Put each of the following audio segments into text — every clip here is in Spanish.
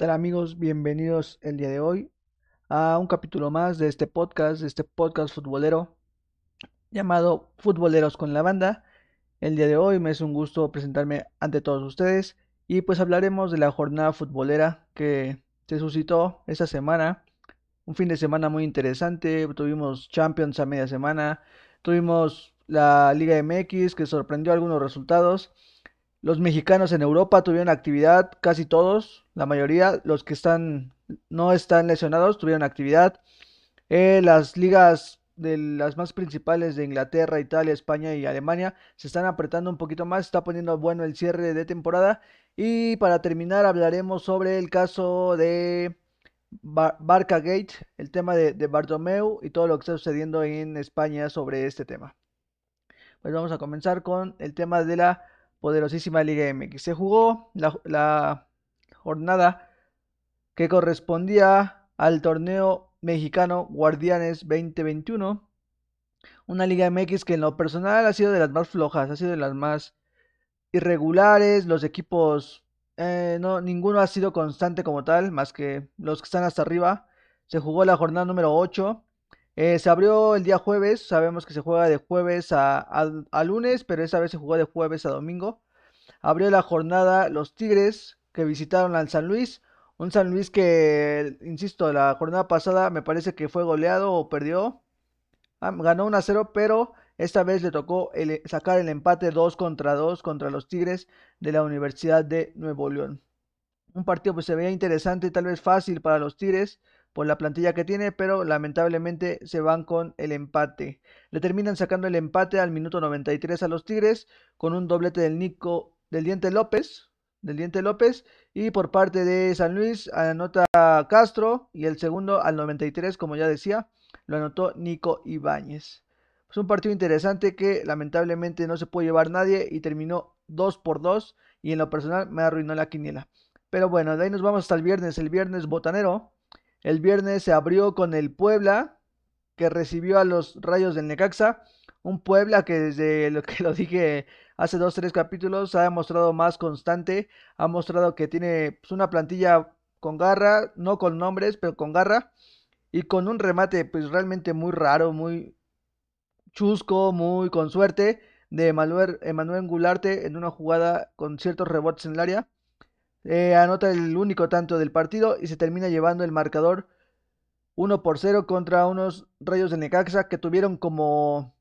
¿Qué tal amigos? Bienvenidos el día de hoy a un capítulo más de este podcast, de este podcast futbolero llamado Futboleros con la Banda. El día de hoy me es un gusto presentarme ante todos ustedes y pues hablaremos de la jornada futbolera que se suscitó esta semana. Un fin de semana muy interesante, tuvimos Champions a media semana, tuvimos la Liga MX que sorprendió algunos resultados. Los mexicanos en Europa tuvieron actividad, casi todos, la mayoría, los que están no están lesionados tuvieron actividad. Eh, las ligas de las más principales de Inglaterra, Italia, España y Alemania se están apretando un poquito más, está poniendo bueno el cierre de temporada. Y para terminar hablaremos sobre el caso de Barca Gate, el tema de, de Bartomeu y todo lo que está sucediendo en España sobre este tema. Pues vamos a comenzar con el tema de la poderosísima Liga MX. Se jugó la, jornada que correspondía al torneo mexicano Guardianes 2021. Una Liga MX que en lo personal ha sido de las más flojas, ha sido de las más irregulares. Los equipos, eh, no, ninguno ha sido constante como tal, más que los que están hasta arriba. Se jugó la jornada número 8. Eh, se abrió el día jueves, sabemos que se juega de jueves a, lunes, pero esta vez se jugó de jueves a domingo. Abrió la jornada los Tigres que visitaron al San Luis. Un San Luis que, insisto, la jornada pasada me parece que fue goleado o perdió. Ah, ganó 1 a 0, pero esta vez le tocó sacar el empate 2 contra 2 contra los Tigres de la Universidad de Nuevo León. Un partido pues se veía interesante, tal vez fácil para los Tigres por la plantilla que tiene, pero lamentablemente se van con el empate. Le terminan sacando el empate al minuto 93 a los Tigres con un doblete del Nico del Diente López, del Diente López y por parte de San Luis anota Castro y el segundo al 93, como ya decía, lo anotó Nico Ibáñez. Es un partido interesante que lamentablemente no se puede llevar nadie y terminó 2 por 2 y en lo personal me arruinó la quiniela. Pero bueno, de ahí nos vamos hasta el viernes, el viernes botanero. El viernes se abrió con el Puebla, que recibió a los Rayos del Necaxa. Un Puebla que desde lo que lo dije hace dos, tres capítulos ha demostrado más constante. Ha mostrado que tiene pues, una plantilla con garra, no con nombres, pero con garra. Y con un remate pues realmente muy raro, muy chusco, muy con suerte de Emanuel, Emanuel Gularte en una jugada con ciertos rebotes en el área. Eh, anota el único tanto del partido y se termina llevando el marcador 1 por 0 contra unos Rayos de Necaxa que tuvieron como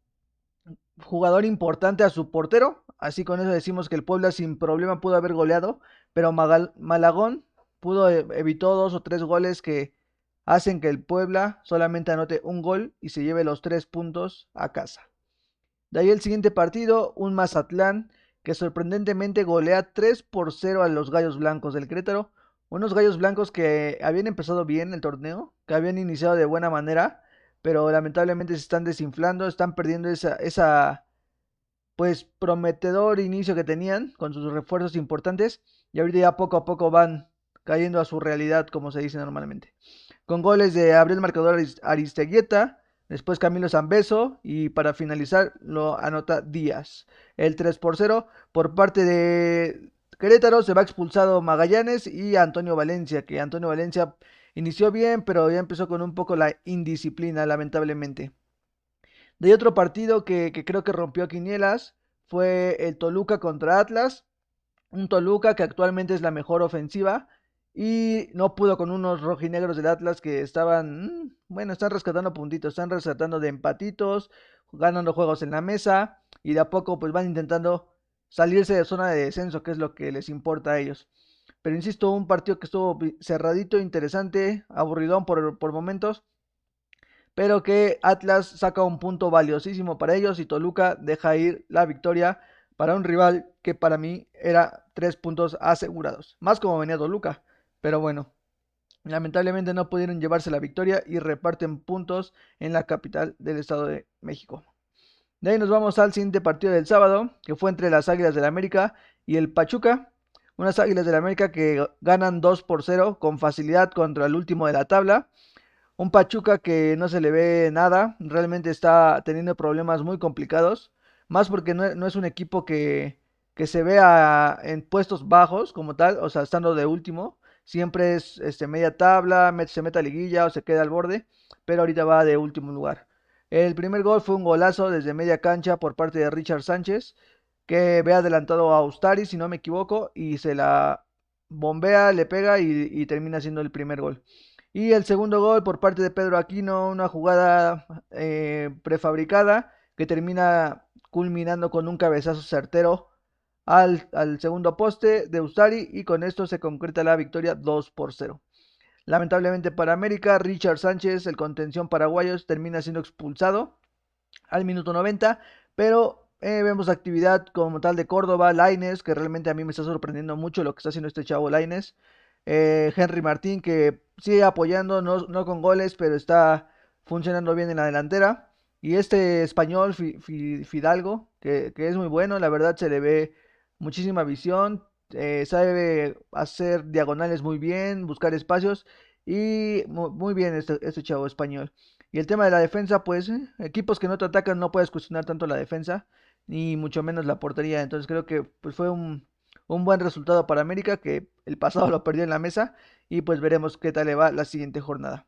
jugador importante a su portero. Así con eso decimos que el Puebla sin problema pudo haber goleado, pero Malagón pudo e-, evitó dos o tres goles que hacen que el Puebla solamente anote un gol y se lleve los tres puntos a casa. De ahí el siguiente partido, un Mazatlán que sorprendentemente golea 3 por 0 a los Gallos Blancos del Querétaro. Unos Gallos Blancos que habían empezado bien el torneo, que habían iniciado de buena manera, pero lamentablemente se están desinflando, están perdiendo esa, esa pues prometedor inicio que tenían con sus refuerzos importantes y ahorita ya poco a poco van cayendo a su realidad como se dice normalmente. Con goles de Abril Marcador Aristeguieta, Después Camilo Zambeso y para finalizar lo anota Díaz. El 3 por 0 por parte de Querétaro se va expulsado Magallanes y Antonio Valencia, que Antonio Valencia inició bien, pero ya empezó con un poco la indisciplina, lamentablemente. De otro partido que, que creo que rompió Quinielas fue el Toluca contra Atlas. Un Toluca que actualmente es la mejor ofensiva y no pudo con unos rojinegros del Atlas que estaban, mm, bueno, están rescatando puntitos, están rescatando de empatitos, ganando juegos en la mesa y de a poco pues van intentando salirse de zona de descenso, que es lo que les importa a ellos. Pero insisto, un partido que estuvo cerradito, interesante, aburridón por, por momentos, pero que Atlas saca un punto valiosísimo para ellos y Toluca deja ir la victoria para un rival que para mí era tres puntos asegurados, más como venía Toluca. Pero bueno, lamentablemente no pudieron llevarse la victoria y reparten puntos en la capital del Estado de México. De ahí nos vamos al siguiente partido del sábado, que fue entre las Águilas del la América y el Pachuca. Unas Águilas del América que ganan 2 por 0 con facilidad contra el último de la tabla. Un Pachuca que no se le ve nada, realmente está teniendo problemas muy complicados. Más porque no, no es un equipo que, que se vea en puestos bajos como tal, o sea, estando de último siempre es este, media tabla, se mete a liguilla o se queda al borde, pero ahorita va de último lugar. El primer gol fue un golazo desde media cancha por parte de Richard Sánchez, que ve adelantado a Ustari, si no me equivoco, y se la bombea, le pega y, termina siendo el primer gol. Y el segundo gol por parte de Pedro Aquino, una jugada eh, prefabricada que termina culminando con un cabezazo certero al, al, segundo poste de Ustari y con esto se concreta la victoria 2 por 0. Lamentablemente para América, Richard Sánchez, el contención paraguayo, termina siendo expulsado al minuto 90, pero eh, vemos actividad como tal de Córdoba, Laines, que realmente a mí me está sorprendiendo mucho lo que está haciendo este chavo Laines. Eh, Henry Martín, que sigue apoyando, no, con goles, pero está funcionando bien en la delantera. Y este español, Fidalgo, que, es muy bueno, la verdad se le ve muchísima visión, eh, sabe hacer diagonales muy bien, buscar espacios y muy, bien este, este, chavo español. Y el tema de la defensa, pues eh, equipos que no te atacan no puedes cuestionar tanto la defensa, ni mucho menos la portería. Entonces creo que pues, fue un, un buen resultado para América, que el pasado lo perdió en la mesa y pues veremos qué tal le va la siguiente jornada.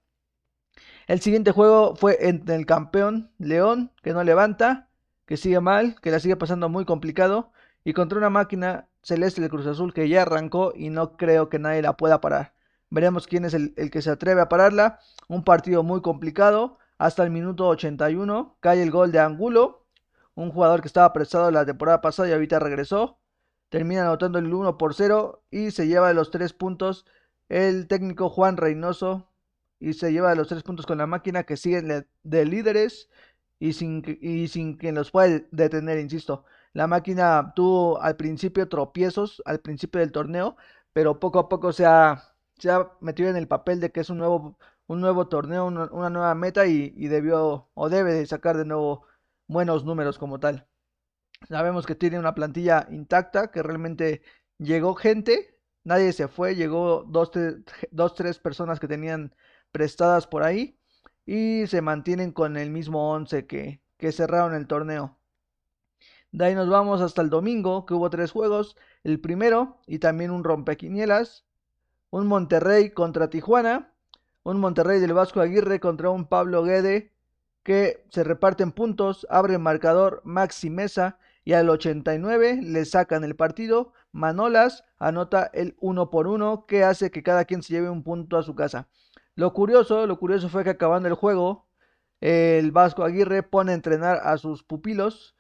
El siguiente juego fue entre el campeón León, que no levanta, que sigue mal, que la sigue pasando muy complicado, y contra una máquina celeste del Cruz Azul que ya arrancó y no creo que nadie la pueda parar. Veremos quién es el, que se atreve a pararla. Un partido muy complicado. Hasta el minuto 81 cae el gol de Angulo, un jugador que estaba prestado la temporada pasada y ahorita regresó. Termina anotando el 1 por 0 y se lleva los 3 puntos el técnico Juan Reynoso y se lleva los 3 puntos con la máquina que sigue de líderes y sin, y sin quien los pueda detener, insisto. La máquina tuvo al principio tropiezos, al principio del torneo, pero poco a poco se ha, se ha metido en el papel de que es un nuevo, un nuevo torneo, una, nueva meta y, debió o debe de sacar de nuevo buenos números como tal. Sabemos que tiene una plantilla intacta, que realmente llegó gente, nadie se fue, llegó dos, dos tres personas que tenían prestadas por ahí y se mantienen con el mismo 11 que, que cerraron el torneo. De ahí nos vamos hasta el domingo, que hubo tres juegos. El primero, y también un rompequinielas. Un Monterrey contra Tijuana. Un Monterrey del Vasco Aguirre contra un Pablo Guede. Que se reparten puntos. Abre el marcador Maxi Mesa. Y al 89 le sacan el partido. Manolas anota el 1 por 1. Que hace que cada quien se lleve un punto a su casa. Lo curioso, lo curioso fue que acabando el juego, el Vasco Aguirre pone a entrenar a sus pupilos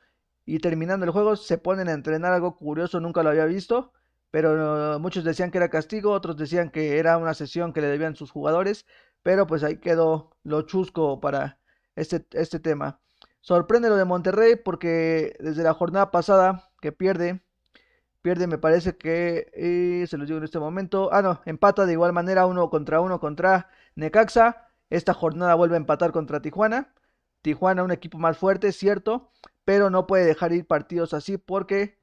y terminando el juego se ponen a entrenar algo curioso, nunca lo había visto, pero muchos decían que era castigo, otros decían que era una sesión que le debían sus jugadores, pero pues ahí quedó lo chusco para este, este tema. Sorprende lo de Monterrey porque desde la jornada pasada que pierde, pierde me parece que, eh, se los digo en este momento, ah no, empata de igual manera uno contra uno contra Necaxa, esta jornada vuelve a empatar contra Tijuana, Tijuana un equipo más fuerte, cierto, pero no puede dejar ir partidos así porque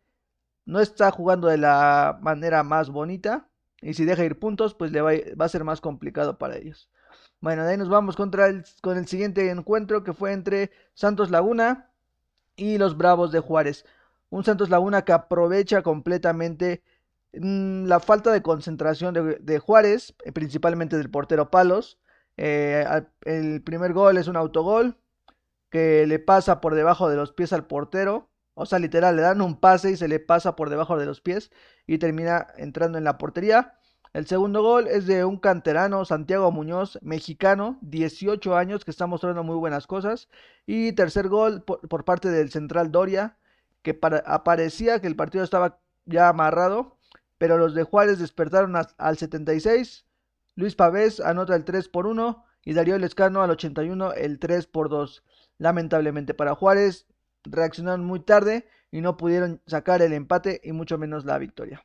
no está jugando de la manera más bonita y si deja ir puntos pues le va, a ser más complicado para ellos. Bueno, de ahí nos vamos contra el, con el siguiente encuentro que fue entre Santos Laguna y los Bravos de Juárez. Un Santos Laguna que aprovecha completamente mm, la falta de concentración de, Juárez, eh, principalmente del portero Palos. Eh, el primer gol es un autogol, que le pasa por debajo de los pies al portero. O sea, literal, le dan un pase y se le pasa por debajo de los pies y termina entrando en la portería. El segundo gol es de un canterano, Santiago Muñoz, mexicano, 18 años, que está mostrando muy buenas cosas. Y tercer gol por, parte del central Doria, que para, aparecía que el partido estaba ya amarrado, pero los de Juárez despertaron al 76. Luis Pavés anota el 3 por 1 y Darío Lescano al 81 el 3 por 2. Lamentablemente para Juárez, reaccionaron muy tarde y no pudieron sacar el empate y mucho menos la victoria.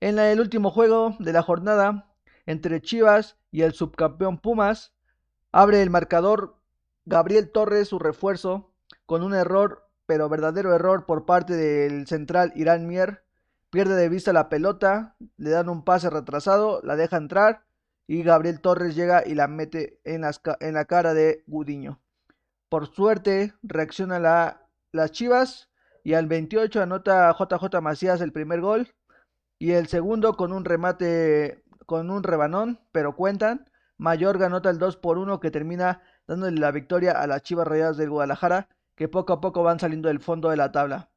En el último juego de la jornada, entre Chivas y el subcampeón Pumas, abre el marcador Gabriel Torres su refuerzo con un error, pero verdadero error por parte del central Irán Mier. Pierde de vista la pelota, le dan un pase retrasado, la deja entrar y Gabriel Torres llega y la mete en, en la cara de Gudiño. Por suerte reacciona la, las Chivas y al 28 anota JJ Macías el primer gol y el segundo con un remate con un rebanón, pero cuentan. Mayor anota el 2 por 1 que termina dándole la victoria a las Chivas Rayadas del Guadalajara, que poco a poco van saliendo del fondo de la tabla.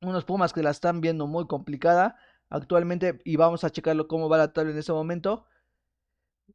Unos Pumas que la están viendo muy complicada actualmente y vamos a checarlo cómo va la tabla en ese momento.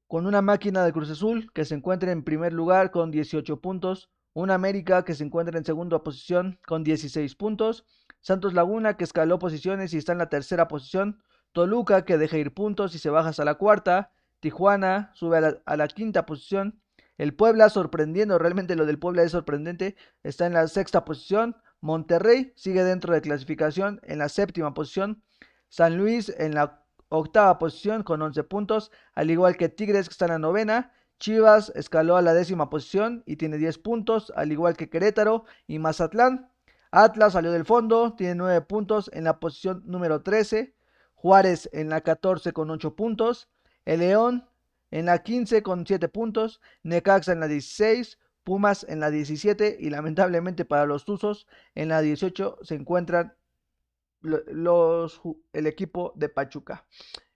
Con una máquina de Cruz Azul que se encuentra en primer lugar con 18 puntos, una América que se encuentra en segunda posición con 16 puntos, Santos Laguna que escaló posiciones y está en la tercera posición, Toluca que deja ir puntos y se baja hasta la cuarta, Tijuana sube a la, a la quinta posición, el Puebla sorprendiendo, realmente lo del Puebla es sorprendente, está en la sexta posición, Monterrey sigue dentro de clasificación en la séptima posición, San Luis en la octava posición con 11 puntos, al igual que Tigres que está en la novena. Chivas escaló a la décima posición y tiene 10 puntos, al igual que Querétaro y Mazatlán. Atlas salió del fondo, tiene 9 puntos en la posición número 13. Juárez en la 14 con 8 puntos. El León en la 15 con 7 puntos. Necaxa en la 16. Pumas en la 17 y lamentablemente para los Tuzos en la 18 se encuentran los, el equipo de Pachuca.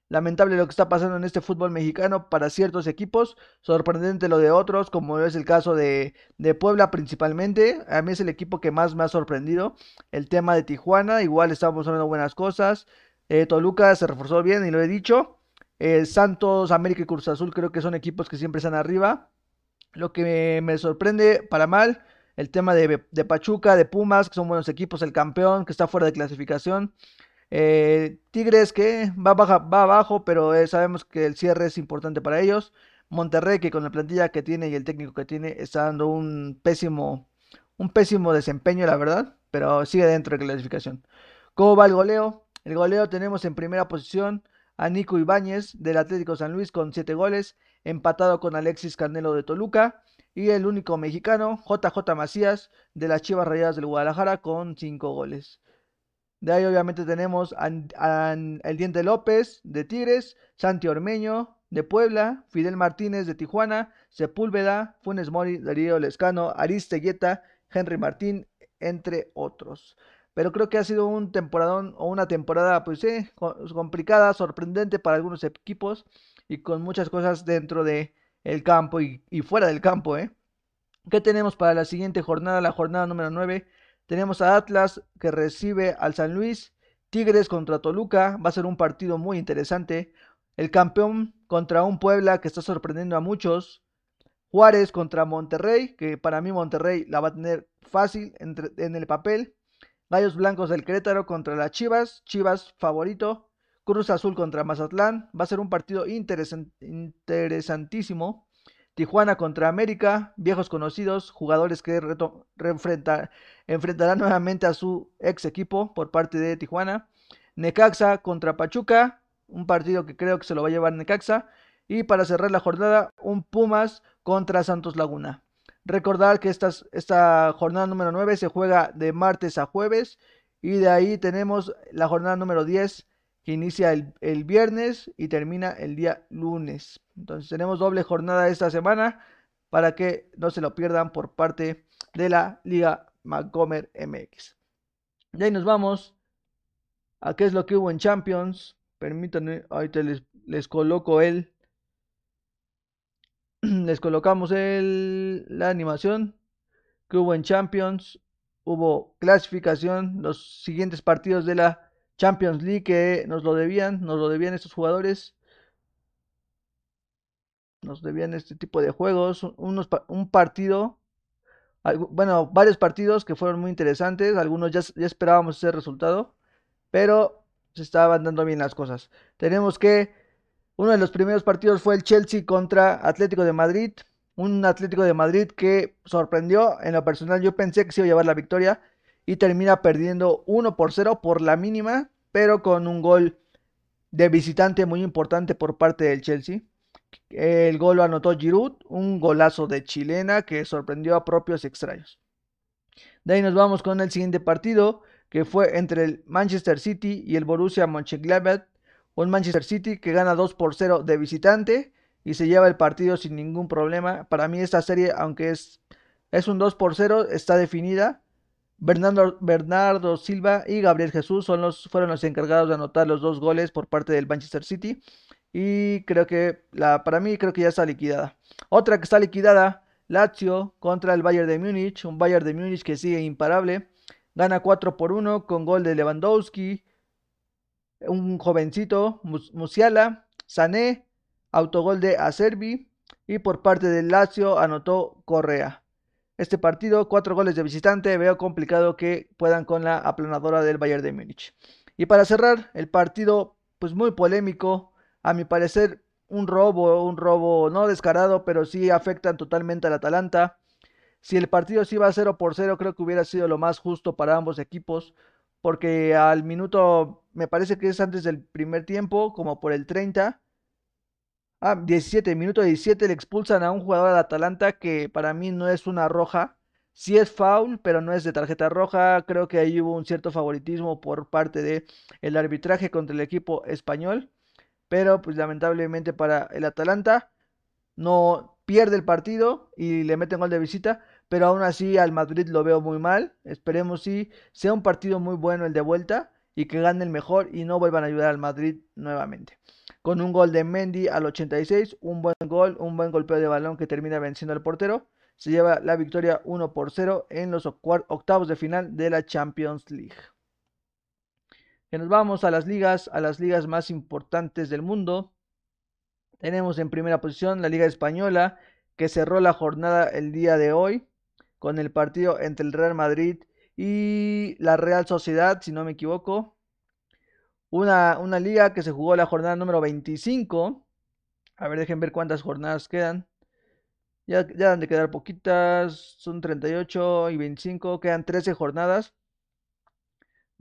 Lamentable lo que está pasando en este fútbol mexicano para ciertos equipos, sorprendente lo de otros, como es el caso de, de, Puebla principalmente. A mí es el equipo que más me ha sorprendido. El tema de Tijuana, igual estamos hablando buenas cosas. Eh, Toluca se reforzó bien y lo he dicho. Eh, Santos, América y Cruz Azul creo que son equipos que siempre están arriba. Lo que me sorprende para mal el tema de, Pachuca, de Pumas, que son buenos equipos, el campeón que está fuera de clasificación. Eh, Tigres que va, baja, va abajo, pero eh, sabemos que el cierre es importante para ellos. Monterrey que con la plantilla que tiene y el técnico que tiene está dando un pésimo, un pésimo desempeño, la verdad, pero sigue dentro de clasificación. ¿Cómo va el goleo? El goleo tenemos en primera posición a Nico Ibáñez del Atlético San Luis con 7 goles, empatado con Alexis Canelo de Toluca y el único mexicano, JJ Macías, de las Chivas Rayadas del Guadalajara, con 5 goles. De ahí obviamente tenemos a, El Diente López, de Tigres, Santi Ormeño, de Puebla, Fidel Martínez, de Tijuana, Sepúlveda, Funes Mori, Darío Lescano, Aristegueta, Henry Martín, entre otros. Pero creo que ha sido un temporadón o una temporada, pues sí, complicada, sorprendente para algunos equipos y con muchas cosas dentro de el campo y, fuera del campo, ¿eh? ¿Qué tenemos para la siguiente jornada? La jornada número 9. Tenemos a Atlas que recibe al San Luis. Tigres contra Toluca. Va a ser un partido muy interesante. El campeón contra un Puebla que está sorprendiendo a muchos. Juárez contra Monterrey, que para mí Monterrey la va a tener fácil en el papel. Gallos Blancos del Querétaro contra las Chivas. Chivas favorito. Cruz Azul contra Mazatlán. Va a ser un partido interesantísimo. Tijuana contra América, viejos conocidos, jugadores que enfrentarán nuevamente a su ex equipo por parte de Tijuana. Necaxa contra Pachuca, un partido que creo que se lo va a llevar Necaxa. Y para cerrar la jornada, un Pumas contra Santos Laguna. Recordar que esta jornada número 9 se juega de martes a jueves. Y de ahí tenemos la jornada número 10 que inicia el, viernes y termina el día lunes. Entonces tenemos doble jornada esta semana para que no se lo pierdan por parte de la Liga Macomer MX. Y ahí nos vamos a qué es lo que hubo en Champions. Permítanme, ahorita les, les coloco el. Les colocamos el, la animación que hubo en Champions. Hubo clasificación. Los siguientes partidos de la Champions League que nos lo debían, nos lo debían estos jugadores. Nos debían este tipo de juegos, unos, un partido, bueno, varios partidos que fueron muy interesantes, algunos ya, ya esperábamos ese resultado, pero se estaban dando bien las cosas. Tenemos que uno de los primeros partidos fue el Chelsea contra Atlético de Madrid, un Atlético de Madrid que sorprendió, en lo personal yo pensé que se iba a llevar la victoria, y termina perdiendo 1 por 0 por la mínima, pero con un gol de visitante muy importante por parte del Chelsea. El gol lo anotó Giroud, un golazo de chilena que sorprendió a propios extraños. De ahí nos vamos con el siguiente partido, que fue entre el Manchester City y el Borussia Mönchengladbach. Un Manchester City que gana 2 por 0 de visitante y se lleva el partido sin ningún problema. Para mí esta serie, aunque es, es un 2 por 0, está definida. Bernardo, Silva y Gabriel Jesús son los, fueron los encargados de anotar los dos goles por parte del Manchester City. Y creo que la, para mí creo que ya está liquidada. Otra que está liquidada, Lazio contra el Bayern de Múnich. Un Bayern de Múnich que sigue imparable. Gana 4 por 1 con gol de Lewandowski. Un jovencito, Musiala, Sané, autogol de Acerbi. Y por parte del Lazio anotó Correa. Este partido, cuatro goles de visitante, veo complicado que puedan con la aplanadora del Bayern de Múnich. Y para cerrar, el partido, pues muy polémico, a mi parecer un robo, un robo no descarado, pero sí afectan totalmente al Atalanta. Si el partido se iba a 0 por 0, creo que hubiera sido lo más justo para ambos equipos, porque al minuto, me parece que es antes del primer tiempo, como por el 30, Ah, 17, minuto 17 le expulsan a un jugador de Atalanta que para mí no es una roja. Sí es foul, pero no es de tarjeta roja. Creo que ahí hubo un cierto favoritismo por parte del el arbitraje contra el equipo español. Pero pues lamentablemente para el Atalanta no pierde el partido y le meten gol de visita. Pero aún así al Madrid lo veo muy mal. Esperemos si sea un partido muy bueno el de vuelta y que gane el mejor y no vuelvan a ayudar al Madrid nuevamente con un gol de Mendy al 86, un buen gol, un buen golpeo de balón que termina venciendo al portero. Se lleva la victoria 1 por 0 en los octavos de final de la Champions League. Que nos vamos a las ligas, a las ligas más importantes del mundo. Tenemos en primera posición la Liga Española, que cerró la jornada el día de hoy con el partido entre el Real Madrid y la Real Sociedad, si no me equivoco. Una, una liga que se jugó la jornada número 25. A ver, dejen ver cuántas jornadas quedan. Ya, ya han de quedar poquitas. Son 38 y 25. Quedan 13 jornadas.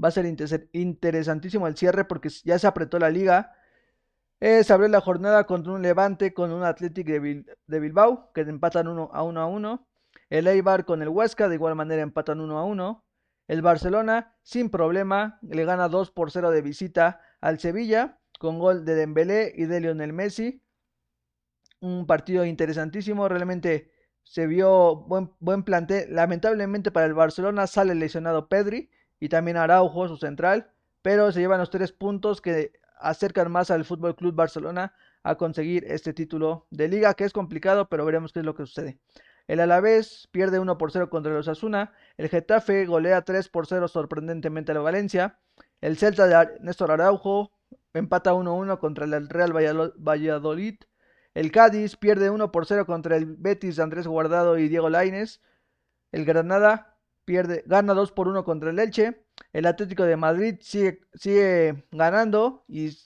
Va a ser interesantísimo el cierre porque ya se apretó la liga. Eh, se abrió la jornada contra un Levante con un Athletic de, de Bilbao que empatan 1 a 1 a 1. El Eibar con el Huesca de igual manera empatan 1 a 1. El Barcelona, sin problema, le gana 2 por 0 de visita al Sevilla, con gol de Dembélé y de Lionel Messi. Un partido interesantísimo, realmente se vio buen, buen plantel. Lamentablemente para el Barcelona sale lesionado Pedri y también Araujo, su central, pero se llevan los tres puntos que acercan más al Fútbol Club Barcelona a conseguir este título de liga, que es complicado, pero veremos qué es lo que sucede. El Alavés pierde 1 por 0 contra los Asuna. El Getafe golea 3 por 0 sorprendentemente a la Valencia. El Celta de Néstor Araujo empata 1-1 contra el Real Valladolid. El Cádiz pierde 1 por 0 contra el Betis Andrés Guardado y Diego Laines. El Granada pierde, gana 2 por 1 contra el Elche. El Atlético de Madrid sigue, sigue ganando y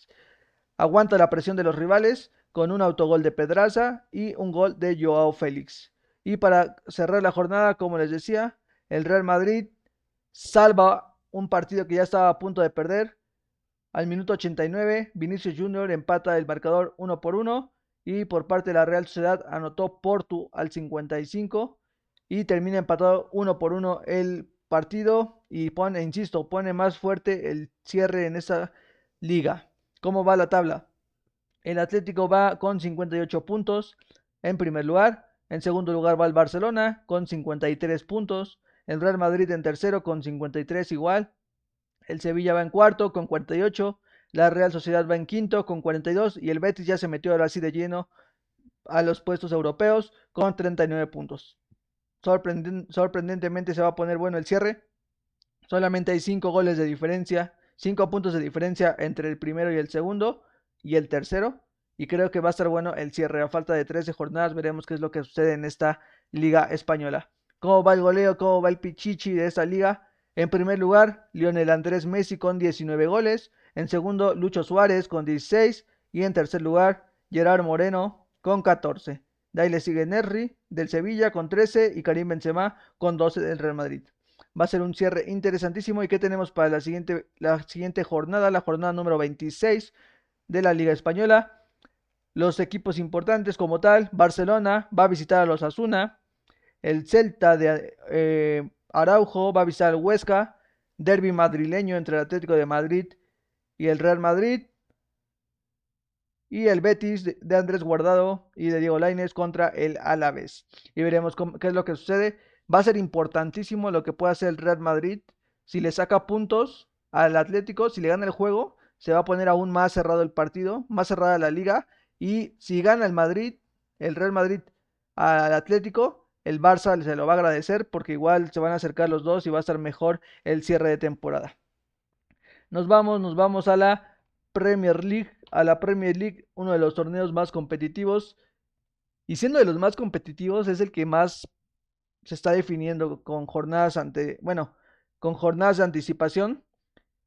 aguanta la presión de los rivales con un autogol de Pedraza y un gol de Joao Félix. Y para cerrar la jornada, como les decía, el Real Madrid salva un partido que ya estaba a punto de perder. Al minuto 89, Vinicius Junior empata el marcador 1 por 1 y por parte de la Real Sociedad anotó Portu al 55 y termina empatado 1 por 1 el partido y pone, insisto, pone más fuerte el cierre en esa liga. ¿Cómo va la tabla? El Atlético va con 58 puntos en primer lugar. En segundo lugar va el Barcelona con 53 puntos. El Real Madrid en tercero con 53 igual. El Sevilla va en cuarto con 48. La Real Sociedad va en quinto con 42. Y el Betis ya se metió ahora sí de lleno a los puestos europeos con 39 puntos. sorprendentemente se va a poner bueno el cierre. Solamente hay 5 goles de diferencia. 5 puntos de diferencia entre el primero y el segundo. Y el tercero. Y creo que va a estar bueno el cierre. A falta de 13 jornadas veremos qué es lo que sucede en esta liga española. ¿Cómo va el goleo? ¿Cómo va el pichichi de esta liga? En primer lugar, Lionel Andrés Messi con 19 goles. En segundo, Lucho Suárez con 16. Y en tercer lugar, Gerard Moreno con 14. De ahí le sigue Nerri del Sevilla con 13 y Karim Benzema con 12 del Real Madrid. Va a ser un cierre interesantísimo. ¿Y qué tenemos para la siguiente, la siguiente jornada? La jornada número 26 de la Liga Española los equipos importantes como tal. Barcelona va a visitar a los Asuna. El Celta de eh, Araujo va a visitar al Huesca. Derby madrileño entre el Atlético de Madrid y el Real Madrid. Y el Betis de Andrés Guardado y de Diego Lainez contra el Alavés. Y veremos qué es lo que sucede. Va a ser importantísimo lo que pueda hacer el Real Madrid. Si le saca puntos al Atlético, si le gana el juego, se va a poner aún más cerrado el partido, más cerrada la liga. Y si gana el Madrid, el Real Madrid al Atlético, el Barça se lo va a agradecer porque igual se van a acercar los dos y va a estar mejor el cierre de temporada. Nos vamos, nos vamos a la Premier League, a la Premier League, uno de los torneos más competitivos. Y siendo de los más competitivos, es el que más se está definiendo con jornadas ante, bueno, con jornadas de anticipación.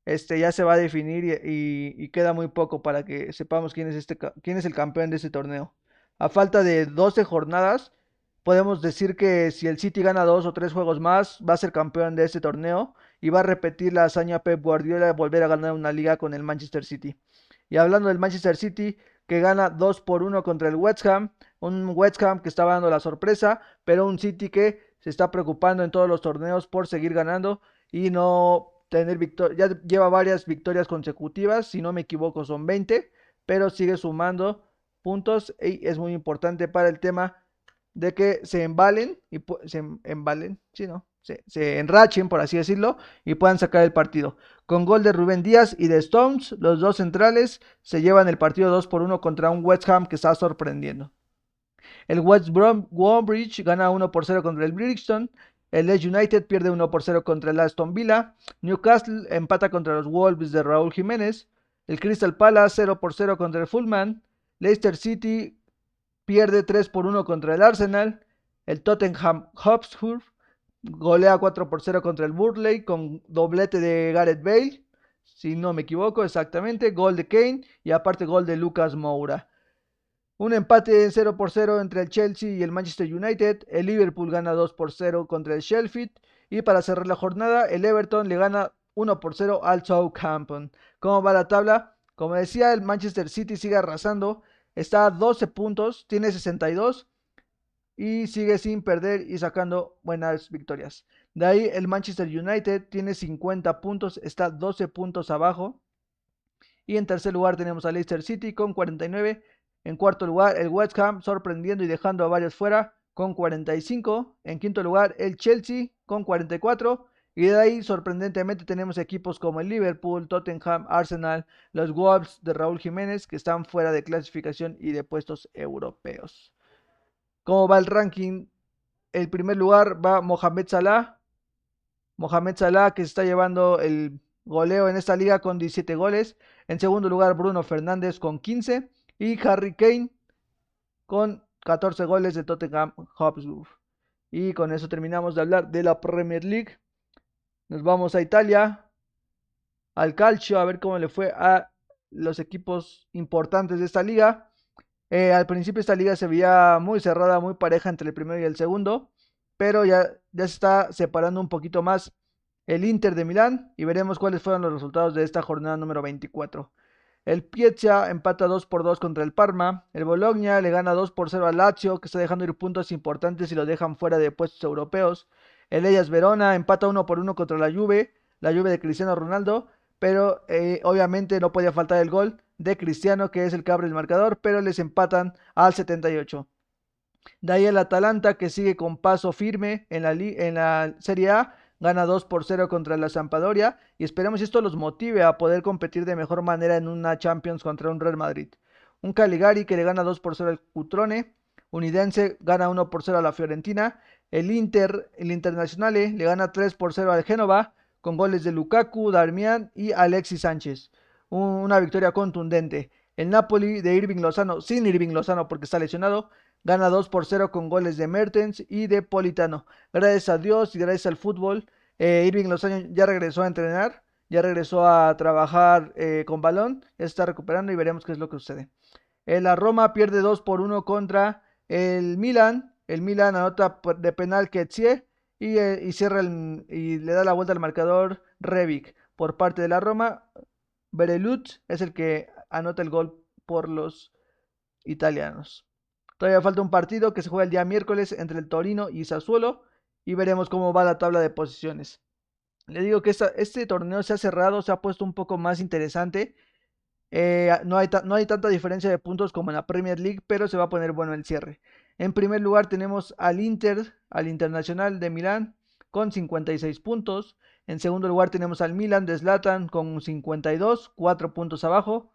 Este ya se va a definir y, queda muy poco para que sepamos quién es, este, quién es el campeón de este torneo. A falta de 12 jornadas, podemos decir que si el City gana dos o tres juegos más, va a ser campeón de este torneo y va a repetir la hazaña Pep Guardiola de volver a ganar una liga con el Manchester City. Y hablando del Manchester City, que gana 2 por 1 contra el West Ham, un West Ham que estaba dando la sorpresa, pero un City que se está preocupando en todos los torneos por seguir ganando y no tener victoria. Ya lleva varias victorias consecutivas, si no me equivoco son 20, pero sigue sumando puntos y es muy importante para el tema de que se embalen y se embalen, sí, ¿no? Se, enrachen, por así decirlo, y puedan sacar el partido. Con gol de Rubén Díaz y de Stones, los dos centrales se llevan el partido 2 por 1 contra un West Ham que está sorprendiendo. El West Bromwich gana 1 por 0 contra el Brixton. El Leeds United pierde 1 por 0 contra el Aston Villa. Newcastle empata contra los Wolves de Raúl Jiménez. El Crystal Palace 0 por 0 contra el Fulham. Leicester City pierde 3 por 1 contra el Arsenal. El Tottenham Hotspur golea 4 por 0 contra el Burley con doblete de Gareth Bale. Si no me equivoco, exactamente. Gol de Kane y aparte gol de Lucas Moura. Un empate 0 por 0 entre el Chelsea y el Manchester United. El Liverpool gana 2 por 0 contra el Sheffield. Y para cerrar la jornada, el Everton le gana 1 por 0 al Southampton. ¿Cómo va la tabla? Como decía, el Manchester City sigue arrasando Está a 12 puntos, tiene 62 y sigue sin perder y sacando buenas victorias. De ahí el Manchester United tiene 50 puntos, está 12 puntos abajo. Y en tercer lugar tenemos a Leicester City con 49. En cuarto lugar el West Ham sorprendiendo y dejando a varios fuera con 45. En quinto lugar el Chelsea con 44. Y de ahí, sorprendentemente, tenemos equipos como el Liverpool, Tottenham, Arsenal, los Wolves de Raúl Jiménez, que están fuera de clasificación y de puestos europeos. ¿Cómo va el ranking? El primer lugar va Mohamed Salah. Mohamed Salah que se está llevando el goleo en esta liga con 17 goles. En segundo lugar Bruno Fernández con 15. Y Harry Kane con 14 goles de Tottenham Hotspur. Y con eso terminamos de hablar de la Premier League. Nos vamos a Italia, al calcio, a ver cómo le fue a los equipos importantes de esta liga. Eh, al principio esta liga se veía muy cerrada, muy pareja entre el primero y el segundo, pero ya, ya se está separando un poquito más el Inter de Milán y veremos cuáles fueron los resultados de esta jornada número 24. El Piezza empata 2 por 2 contra el Parma. El Bologna le gana 2 por 0 al Lazio, que está dejando ir puntos importantes y lo dejan fuera de puestos europeos. El Ellas Verona empata uno por uno contra la Juve, la Juve de Cristiano Ronaldo, pero eh, obviamente no podía faltar el gol de Cristiano, que es el que abre el marcador, pero les empatan al 78. De ahí el Atalanta, que sigue con paso firme en la, en la Serie A, gana 2 por 0 contra la Sampadoria y esperemos esto los motive a poder competir de mejor manera en una Champions contra un Real Madrid. Un Caligari que le gana 2 por 0 al Cutrone, Unidense gana 1 por 0 a la Fiorentina el Inter, el Internacional le gana 3 por 0 al Génova con goles de Lukaku, Darmian y Alexis Sánchez. Una victoria contundente. El Napoli de Irving Lozano, sin Irving Lozano porque está lesionado, gana 2 por 0 con goles de Mertens y de Politano. Gracias a Dios y gracias al fútbol, eh, Irving Lozano ya regresó a entrenar, ya regresó a trabajar eh, con balón, ya está recuperando y veremos qué es lo que sucede. Eh, la Roma pierde 2 por 1 contra el Milan el Milan anota de penal Ketsie y, eh, y, cierra y le da la vuelta al marcador Revic por parte de la Roma. Berelut es el que anota el gol por los italianos. Todavía falta un partido que se juega el día miércoles entre el Torino y Sassuolo y veremos cómo va la tabla de posiciones. Le digo que este torneo se ha cerrado, se ha puesto un poco más interesante. Eh, no, hay no hay tanta diferencia de puntos como en la Premier League, pero se va a poner bueno el cierre. En primer lugar tenemos al Inter, al Internacional de Milán, con 56 puntos. En segundo lugar tenemos al Milan de Zlatan con 52, 4 puntos abajo.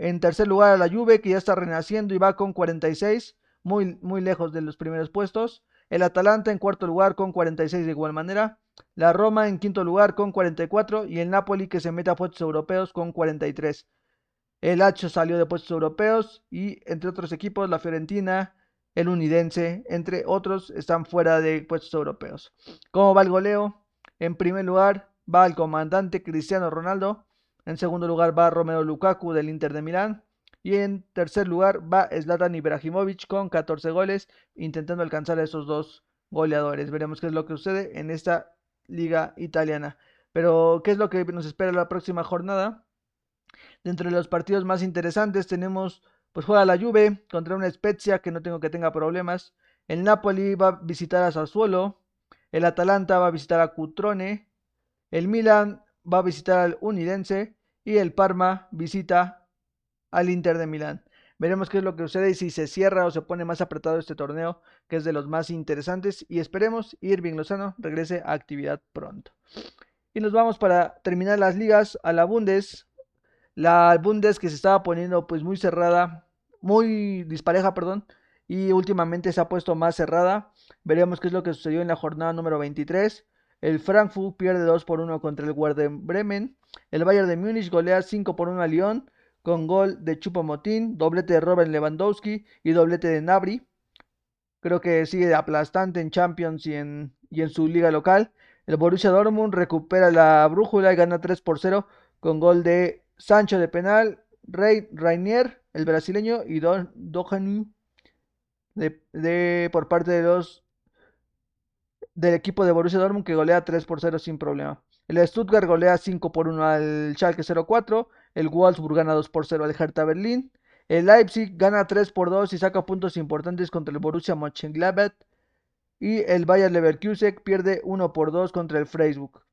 En tercer lugar a la Juve que ya está renaciendo y va con 46, muy, muy lejos de los primeros puestos. El Atalanta en cuarto lugar con 46 de igual manera. La Roma en quinto lugar con 44 y el Napoli que se mete a puestos europeos con 43. El Hacho salió de puestos europeos y entre otros equipos la Fiorentina, el Unidense, entre otros están fuera de puestos europeos. ¿Cómo va el goleo? En primer lugar va el comandante Cristiano Ronaldo en segundo lugar va Romeo Lukaku del Inter de Milán. Y en tercer lugar va Zlatan Ibrahimovic con 14 goles, intentando alcanzar a esos dos goleadores. Veremos qué es lo que sucede en esta liga italiana. Pero, ¿qué es lo que nos espera la próxima jornada? Dentro de los partidos más interesantes tenemos, pues juega la Juve contra una Spezia que no tengo que tenga problemas. El Napoli va a visitar a Sassuolo. El Atalanta va a visitar a Cutrone. El Milan va a visitar al Unidense y el Parma visita al Inter de Milán. Veremos qué es lo que sucede y si se cierra o se pone más apretado este torneo, que es de los más interesantes. Y esperemos Irving Lozano regrese a actividad pronto. Y nos vamos para terminar las ligas a la Bundes. La Bundes que se estaba poniendo pues muy cerrada, muy dispareja, perdón. Y últimamente se ha puesto más cerrada. Veremos qué es lo que sucedió en la jornada número 23. El Frankfurt pierde 2 por 1 contra el Werder Bremen. El Bayern de Múnich golea 5 por 1 a Lyon con gol de Chupomotín, doblete de Robert Lewandowski y doblete de Nabri. Creo que sigue aplastante en Champions y en, su liga local. El Borussia Dortmund recupera la brújula y gana 3 por 0 con gol de Sancho de penal, Rey Rainier, el brasileño, y Don Dohanu de, por parte de los del equipo de Borussia Dortmund que golea 3 por 0 sin problema. El Stuttgart golea 5 por 1 al Schalke 04. El Wolfsburg gana 2 por 0 al Hertha Berlín. El Leipzig gana 3 por 2 y saca puntos importantes contra el Borussia Mönchengladbach. Y el Bayer Leverkusen pierde 1 por 2 contra el Freiburg.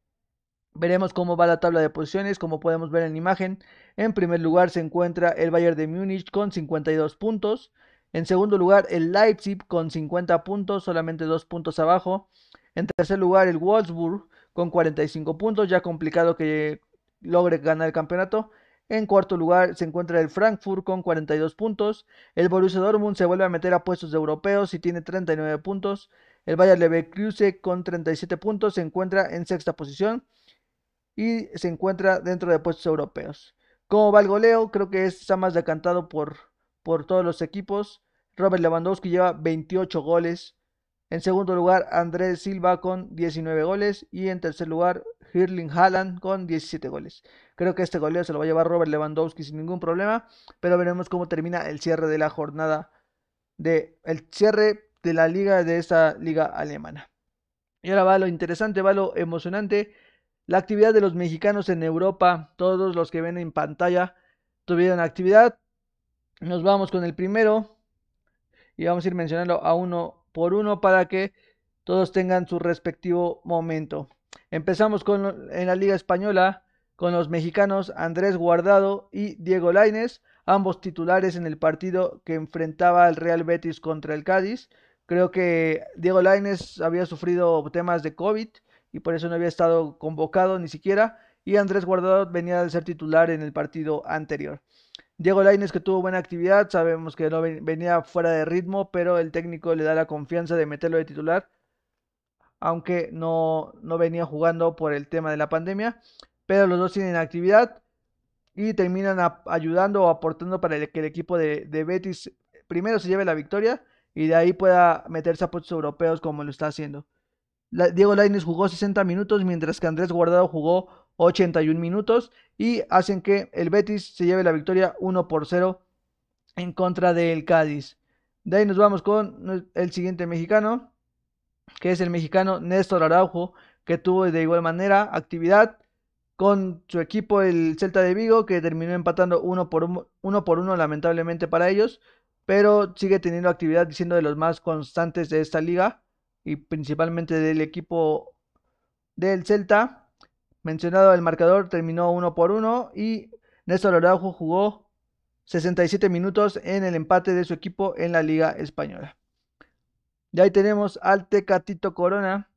Veremos cómo va la tabla de posiciones, como podemos ver en la imagen. En primer lugar se encuentra el Bayern de Múnich con 52 puntos. En segundo lugar el Leipzig con 50 puntos, solamente 2 puntos abajo. En tercer lugar el Wolfsburg con 45 puntos, ya complicado que logre ganar el campeonato. En cuarto lugar se encuentra el Frankfurt con 42 puntos. El Borussia Dortmund se vuelve a meter a puestos europeos y tiene 39 puntos. El Bayer Leverkusen con 37 puntos se encuentra en sexta posición y se encuentra dentro de puestos europeos. ¿Cómo va el goleo? Creo que está más decantado por, por todos los equipos. Robert Lewandowski lleva 28 goles. En segundo lugar, Andrés Silva con 19 goles. Y en tercer lugar, Hirling Haaland con 17 goles. Creo que este goleo se lo va a llevar Robert Lewandowski sin ningún problema. Pero veremos cómo termina el cierre de la jornada. De, el cierre de la liga de esta liga alemana. Y ahora va lo interesante, va lo emocionante. La actividad de los mexicanos en Europa. Todos los que ven en pantalla tuvieron actividad. Nos vamos con el primero. Y vamos a ir mencionando a uno por uno para que todos tengan su respectivo momento. Empezamos con en la Liga Española con los mexicanos Andrés Guardado y Diego Laines, ambos titulares en el partido que enfrentaba al Real Betis contra el Cádiz. Creo que Diego Laines había sufrido temas de COVID y por eso no había estado convocado ni siquiera. Y Andrés Guardado venía de ser titular en el partido anterior. Diego Laines que tuvo buena actividad, sabemos que no venía fuera de ritmo, pero el técnico le da la confianza de meterlo de titular, aunque no, no venía jugando por el tema de la pandemia, pero los dos tienen actividad y terminan ayudando o aportando para que el equipo de, Betis primero se lleve la victoria y de ahí pueda meterse a puestos europeos como lo está haciendo. Diego Laines jugó 60 minutos mientras que Andrés Guardado jugó 81 minutos y hacen que el Betis se lleve la victoria 1 por 0 en contra del Cádiz. De ahí nos vamos con el siguiente mexicano, que es el mexicano Néstor Araujo, que tuvo de igual manera actividad con su equipo el Celta de Vigo, que terminó empatando 1 por 1 por lamentablemente para ellos, pero sigue teniendo actividad siendo de los más constantes de esta liga y principalmente del equipo del Celta mencionado el marcador terminó uno por uno y Néstor Araujo jugó 67 minutos en el empate de su equipo en la Liga Española. De ahí tenemos al Tecatito Corona,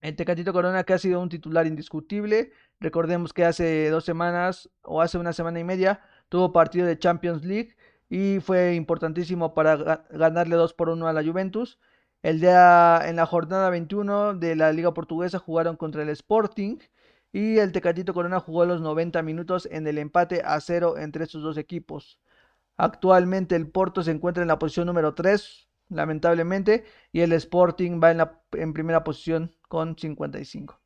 El Tecatito Corona que ha sido un titular indiscutible. Recordemos que hace dos semanas o hace una semana y media tuvo partido de Champions League y fue importantísimo para ganarle 2 por 1 a la Juventus. El día en la jornada 21 de la Liga Portuguesa jugaron contra el Sporting y el Tecatito Corona jugó los 90 minutos en el empate a cero entre estos dos equipos. Actualmente el Porto se encuentra en la posición número 3, lamentablemente, y el Sporting va en, la, en primera posición con 55.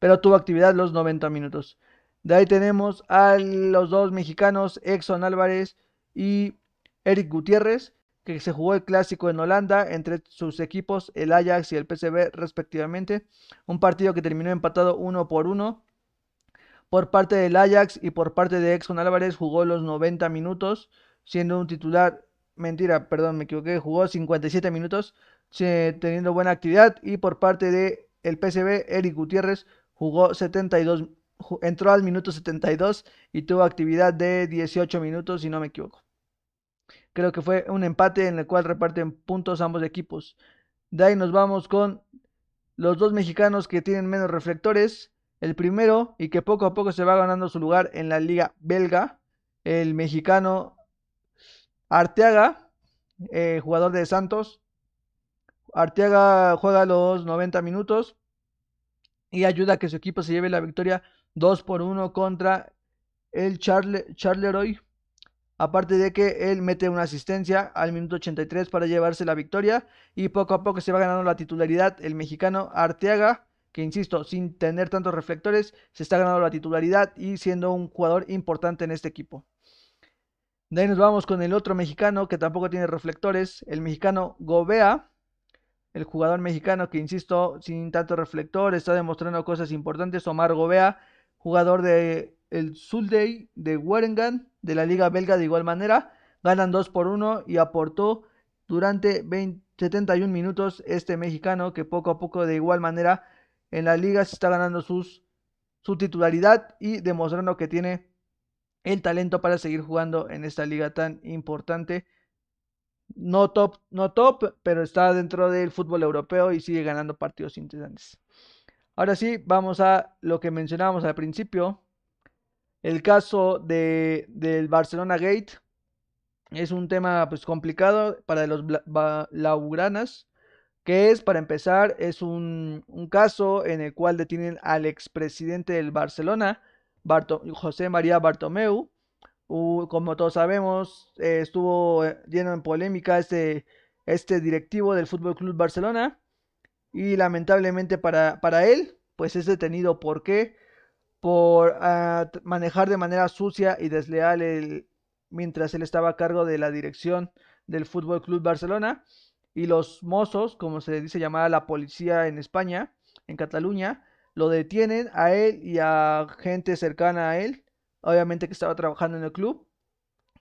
Pero tuvo actividad los 90 minutos. De ahí tenemos a los dos mexicanos, Exxon Álvarez y Eric Gutiérrez, que se jugó el clásico en Holanda entre sus equipos, el Ajax y el PSV respectivamente. Un partido que terminó empatado uno por uno. Por parte del Ajax y por parte de Exxon Álvarez jugó los 90 minutos, siendo un titular, mentira, perdón, me equivoqué, jugó 57 minutos, teniendo buena actividad. Y por parte de el Eric Gutiérrez jugó 72, entró al minuto 72 y tuvo actividad de 18 minutos, si no me equivoco. Creo que fue un empate en el cual reparten puntos ambos equipos. De ahí nos vamos con los dos mexicanos que tienen menos reflectores. El primero y que poco a poco se va ganando su lugar en la liga belga. El mexicano Arteaga, eh, jugador de Santos, Arteaga juega los 90 minutos y ayuda a que su equipo se lleve la victoria 2 por 1 contra el Charle Charleroi. Aparte de que él mete una asistencia al minuto 83 para llevarse la victoria y poco a poco se va ganando la titularidad el mexicano Arteaga, que insisto, sin tener tantos reflectores, se está ganando la titularidad y siendo un jugador importante en este equipo. De ahí nos vamos con el otro mexicano que tampoco tiene reflectores, el mexicano Gobea, el jugador mexicano que, insisto, sin tanto reflector, está demostrando cosas importantes. Omar Gobea, jugador de el Zulday de Warengan, de la Liga Belga de igual manera, ganan 2 por 1 y aportó durante 71 minutos este mexicano que poco a poco de igual manera en la liga se está ganando su titularidad y demostrando que tiene el talento para seguir jugando en esta liga tan importante no top, no top, pero está dentro del fútbol europeo y sigue ganando partidos interesantes. Ahora sí, vamos a lo que mencionábamos al principio. El caso de, del Barcelona Gate es un tema pues complicado para los lauranas, que es, para empezar, es un, un, caso en el cual detienen al expresidente del Barcelona, José María Bartomeu, como todos sabemos, eh, estuvo eh, lleno en polémica este, este directivo del Fútbol Club Barcelona. Y lamentablemente para, para él, pues es detenido. ¿Por qué? Por ah, manejar de manera sucia y desleal el, mientras él estaba a cargo de la dirección del Fútbol Club Barcelona. Y los mozos, como se dice llamar a la policía en España, en Cataluña, lo detienen a él y a gente cercana a él obviamente que estaba trabajando en el club.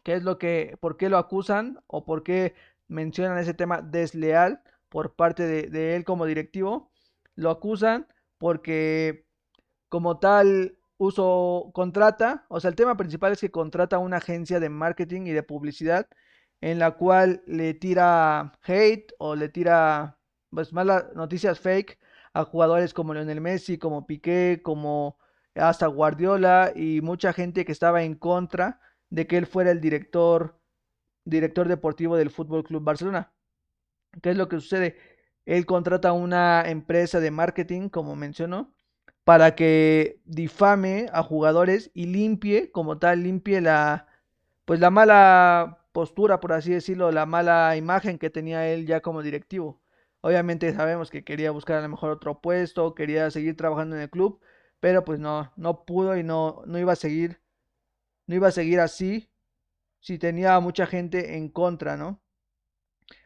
¿Qué es lo que, por qué lo acusan o por qué mencionan ese tema desleal por parte de, él como directivo? Lo acusan porque como tal uso contrata, o sea, el tema principal es que contrata una agencia de marketing y de publicidad en la cual le tira hate o le tira pues malas noticias fake a jugadores como Lionel Messi, como Piqué, como hasta Guardiola y mucha gente que estaba en contra de que él fuera el director, director deportivo del Fútbol Club Barcelona. ¿Qué es lo que sucede? Él contrata una empresa de marketing, como mencionó, para que difame a jugadores y limpie, como tal, limpie la, pues la mala postura, por así decirlo, la mala imagen que tenía él ya como directivo. Obviamente sabemos que quería buscar a lo mejor otro puesto, quería seguir trabajando en el club, pero pues no, no pudo y no, no iba a seguir, no iba a seguir así si tenía mucha gente en contra, ¿no?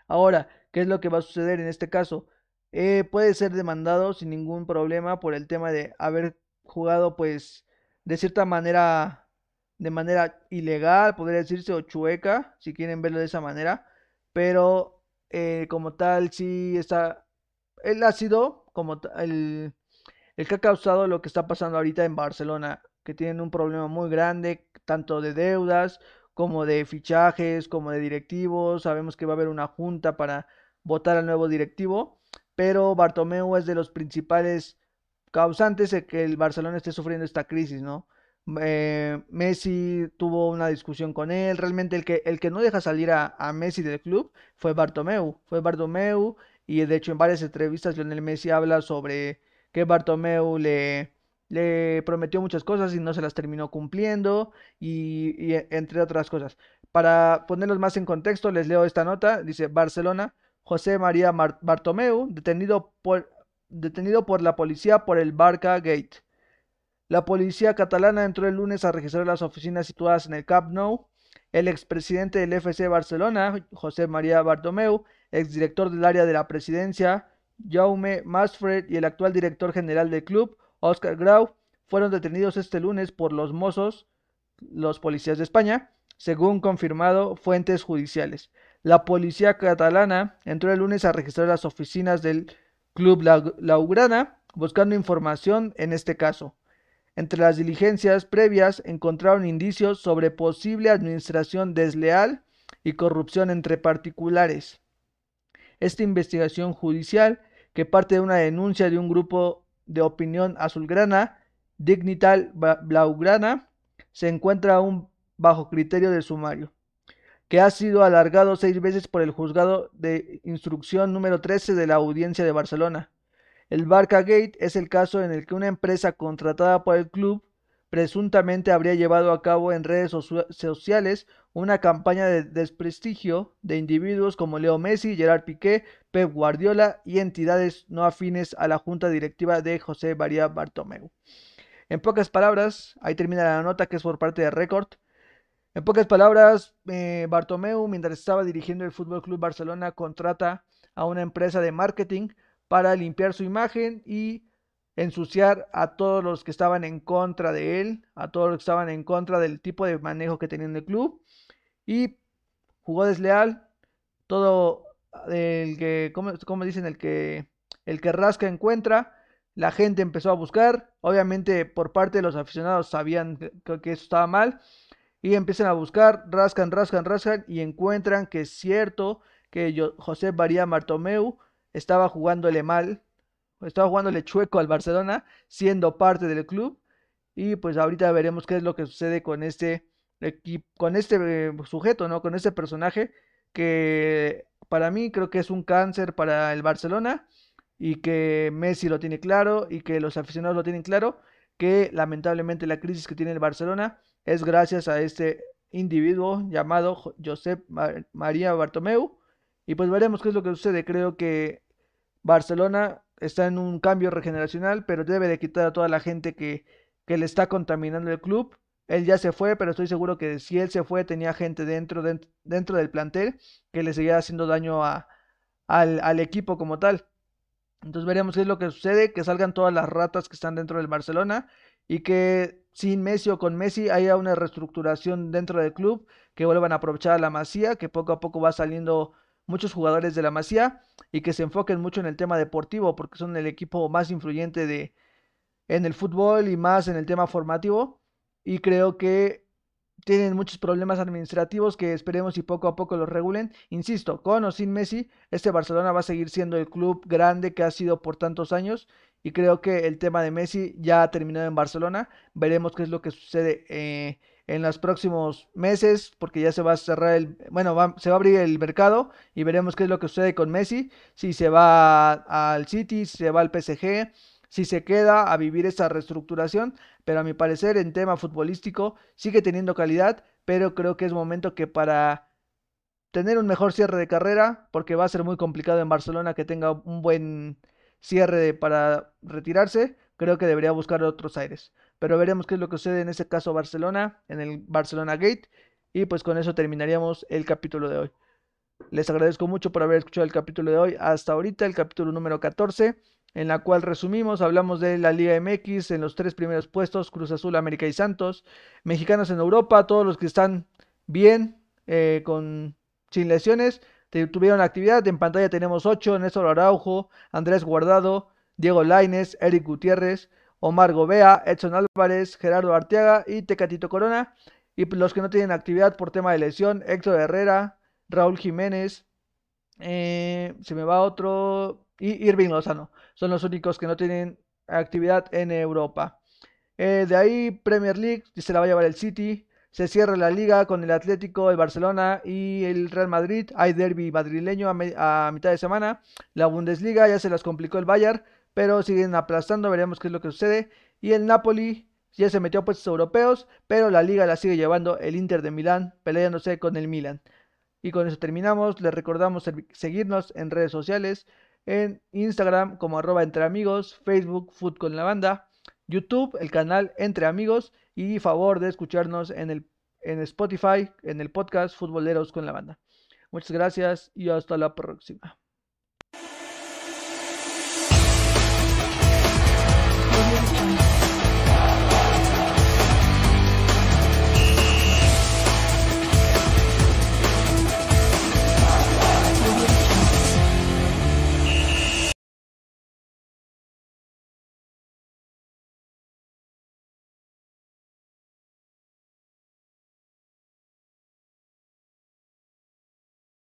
Ahora, ¿qué es lo que va a suceder en este caso? Eh, puede ser demandado sin ningún problema por el tema de haber jugado, pues, de cierta manera, de manera ilegal, podría decirse, o chueca, si quieren verlo de esa manera, pero eh, como tal, sí está, él ha sido como el el que ha causado lo que está pasando ahorita en Barcelona, que tienen un problema muy grande, tanto de deudas como de fichajes, como de directivos. Sabemos que va a haber una junta para votar al nuevo directivo, pero Bartomeu es de los principales causantes de que el Barcelona esté sufriendo esta crisis, ¿no? Eh, Messi tuvo una discusión con él. Realmente el que, el que no deja salir a, Messi del club fue Bartomeu. Fue Bartomeu. Y de hecho en varias entrevistas Lionel Messi habla sobre que Bartomeu le, le prometió muchas cosas y no se las terminó cumpliendo. Y, entre otras cosas. Para ponerlos más en contexto, les leo esta nota. Dice Barcelona. José María Bartomeu, detenido por, detenido por la policía por el Barca Gate. La policía catalana entró el lunes a registrar las oficinas situadas en el Camp Nou. El expresidente del FC Barcelona, José María Bartomeu, exdirector del área de la presidencia, Jaume Masfred, y el actual director general del club, Oscar Grau, fueron detenidos este lunes por los mozos, los policías de España, según confirmado fuentes judiciales. La policía catalana entró el lunes a registrar las oficinas del club Laugrana buscando información en este caso. Entre las diligencias previas encontraron indicios sobre posible administración desleal y corrupción entre particulares. Esta investigación judicial, que parte de una denuncia de un grupo de opinión azulgrana, Dignital Blaugrana, se encuentra aún bajo criterio de sumario, que ha sido alargado seis veces por el juzgado de instrucción número 13 de la Audiencia de Barcelona. El Barca Gate es el caso en el que una empresa contratada por el club presuntamente habría llevado a cabo en redes sociales una campaña de desprestigio de individuos como Leo Messi, Gerard Piqué, Pep Guardiola y entidades no afines a la junta directiva de José María Bartomeu. En pocas palabras, ahí termina la nota que es por parte de Record. En pocas palabras, eh, Bartomeu, mientras estaba dirigiendo el Fútbol Club Barcelona, contrata a una empresa de marketing para limpiar su imagen y ensuciar a todos los que estaban en contra de él, a todos los que estaban en contra del tipo de manejo que tenía en el club. Y jugó desleal, todo el que, como, dicen, el que, el que rasca encuentra, la gente empezó a buscar, obviamente por parte de los aficionados sabían que, eso estaba mal y empiezan a buscar, rascan, rascan, rascan y encuentran que es cierto que yo, José María Martomeu estaba jugándole mal, estaba jugándole chueco al Barcelona, siendo parte del club. Y pues ahorita veremos qué es lo que sucede con este con este eh, sujeto, ¿no? Con este personaje que para mí creo que es un cáncer para el Barcelona y que Messi lo tiene claro y que los aficionados lo tienen claro, que lamentablemente la crisis que tiene el Barcelona es gracias a este individuo llamado Josep María Bartomeu. Y pues veremos qué es lo que sucede. Creo que Barcelona está en un cambio regeneracional, pero debe de quitar a toda la gente que, le está contaminando el club. Él ya se fue, pero estoy seguro que si él se fue tenía gente dentro, dentro, del plantel que le seguía haciendo daño a, al, al, equipo como tal. Entonces veremos qué es lo que sucede, que salgan todas las ratas que están dentro del Barcelona y que sin Messi o con Messi haya una reestructuración dentro del club, que vuelvan a aprovechar a la masía, que poco a poco va saliendo muchos jugadores de la Masía y que se enfoquen mucho en el tema deportivo porque son el equipo más influyente de en el fútbol y más en el tema formativo y creo que tienen muchos problemas administrativos que esperemos y poco a poco los regulen. Insisto, con o sin Messi, este Barcelona va a seguir siendo el club grande que ha sido por tantos años y creo que el tema de Messi ya ha terminado en Barcelona. Veremos qué es lo que sucede eh, en los próximos meses, porque ya se va a cerrar el, bueno, se va a abrir el mercado y veremos qué es lo que sucede con Messi, si se va al City, si se va al PSG, si se queda a vivir esa reestructuración, pero a mi parecer en tema futbolístico sigue teniendo calidad, pero creo que es momento que para tener un mejor cierre de carrera, porque va a ser muy complicado en Barcelona que tenga un buen cierre para retirarse, creo que debería buscar otros aires. Pero veremos qué es lo que sucede en este caso Barcelona, en el Barcelona Gate. Y pues con eso terminaríamos el capítulo de hoy. Les agradezco mucho por haber escuchado el capítulo de hoy hasta ahorita, el capítulo número 14, en la cual resumimos, hablamos de la Liga MX en los tres primeros puestos, Cruz Azul, América y Santos, mexicanos en Europa, todos los que están bien, eh, con, sin lesiones, tuvieron actividad. En pantalla tenemos 8, Néstor Araujo, Andrés Guardado, Diego Laines, Eric Gutiérrez, Omar Gobea, Edson Álvarez, Gerardo Arteaga y Tecatito Corona. Y los que no tienen actividad por tema de lesión, Héctor Herrera, Raúl Jiménez, eh, se me va otro, y Irving Lozano. Son los únicos que no tienen actividad en Europa. Eh, de ahí Premier League se la va a llevar el City. Se cierra la liga con el Atlético, el Barcelona y el Real Madrid. Hay derby madrileño a, mitad de semana. La Bundesliga ya se las complicó el Bayern, pero siguen aplastando. Veremos qué es lo que sucede. Y el Napoli ya se metió a puestos europeos, pero la liga la sigue llevando el Inter de Milán, peleándose con el Milan. Y con eso terminamos. Les recordamos seguirnos en redes sociales, en Instagram como arroba entre amigos, Facebook Food con la banda, YouTube, el canal Entre Amigos y favor de escucharnos en, el, en Spotify, en el podcast Futboleros con la banda. Muchas gracias y hasta la próxima.